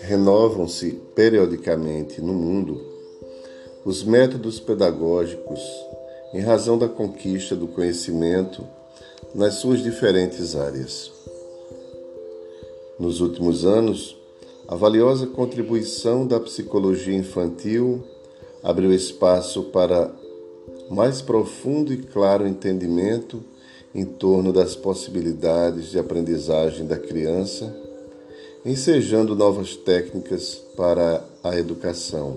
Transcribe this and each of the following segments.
Renovam-se periodicamente no mundo os métodos pedagógicos em razão da conquista do conhecimento nas suas diferentes áreas. Nos últimos anos, a valiosa contribuição da psicologia infantil abriu espaço para mais profundo e claro entendimento em torno das possibilidades de aprendizagem da criança, ensejando novas técnicas para a educação.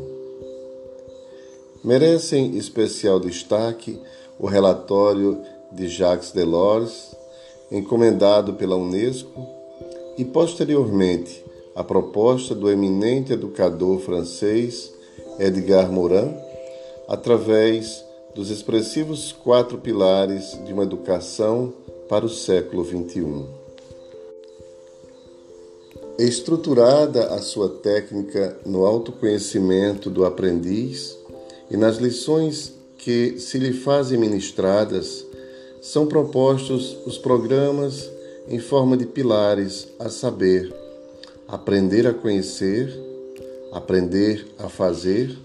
Merecem especial destaque o relatório de Jacques Delors, encomendado pela Unesco, e posteriormente a proposta do eminente educador francês Edgar Morin, através dos expressivos quatro pilares de uma educação para o século XXI. Estruturada a sua técnica no autoconhecimento do aprendiz e nas lições que se lhe fazem ministradas, são propostos os programas em forma de pilares, a saber, aprender a conhecer, aprender a fazer,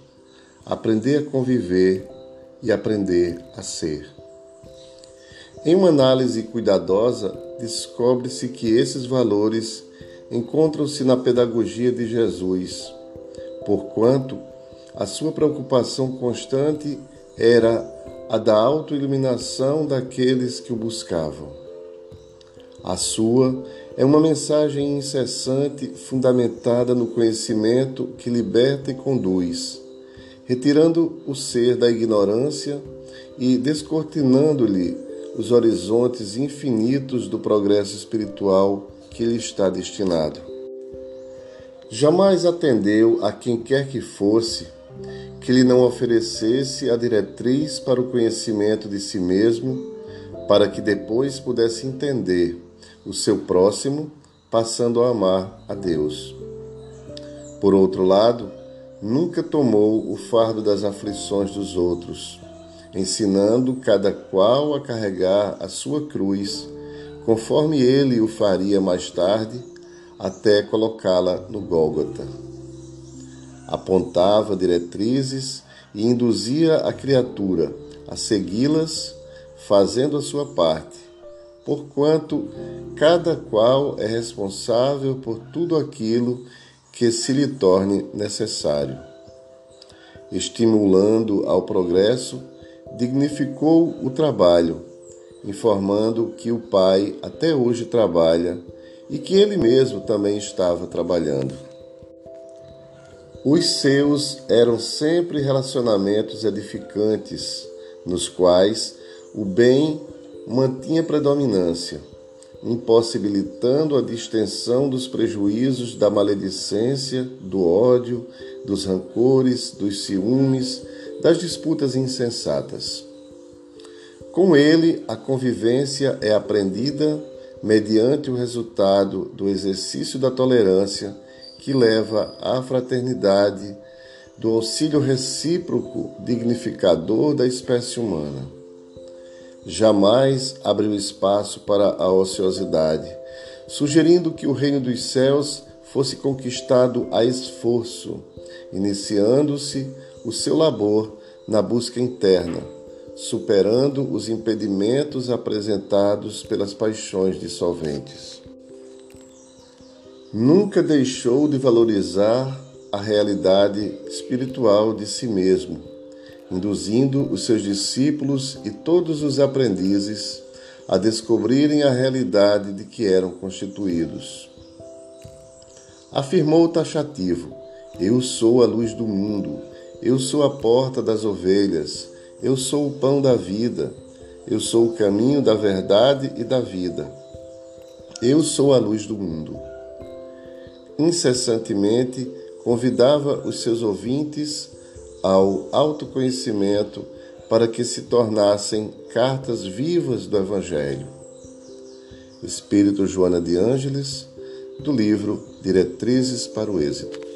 aprender a conviver e aprender a ser. Em uma análise cuidadosa, descobre-se que esses valores encontram-se na pedagogia de Jesus, porquanto a sua preocupação constante era a da autoiluminação daqueles que o buscavam. A sua é uma mensagem incessante fundamentada no conhecimento que liberta e conduz, retirando o ser da ignorância e descortinando-lhe os horizontes infinitos do progresso espiritual que lhe está destinado. Jamais atendeu a quem quer que fosse que lhe não oferecesse a diretriz para o conhecimento de si mesmo, para que depois pudesse entender o seu próximo, passando a amar a Deus. Por outro lado, nunca tomou o fardo das aflições dos outros, ensinando cada qual a carregar a sua cruz, conforme ele o faria mais tarde, até colocá-la no Gólgota. Apontava diretrizes e induzia a criatura a segui-las, fazendo a sua parte, porquanto cada qual é responsável por tudo aquilo que se lhe torne necessário. Estimulando ao progresso, dignificou o trabalho, informando que o pai até hoje trabalha e que ele mesmo também estava trabalhando. Os seus eram sempre relacionamentos edificantes, nos quais o bem mantinha predominância, impossibilitando a distensão dos prejuízos da maledicência, do ódio, dos rancores, dos ciúmes, das disputas insensatas. Com ele, a convivência é aprendida mediante o resultado do exercício da tolerância que leva à fraternidade, do auxílio recíproco dignificador da espécie humana jamais abriu espaço para a ociosidade, sugerindo que o reino dos céus fosse conquistado a esforço, iniciando-se o seu labor na busca interna, superando os impedimentos apresentados pelas paixões dissolventes. Nunca deixou de valorizar a realidade espiritual de si mesmo induzindo os seus discípulos e todos os aprendizes a descobrirem a realidade de que eram constituídos. Afirmou taxativo: Eu sou a luz do mundo, eu sou a porta das ovelhas, eu sou o pão da vida, eu sou o caminho da verdade e da vida. Eu sou a luz do mundo. Incessantemente convidava os seus ouvintes ao autoconhecimento para que se tornassem cartas vivas do Evangelho. Espírito Joana de Ângeles, do livro Diretrizes para o Êxito.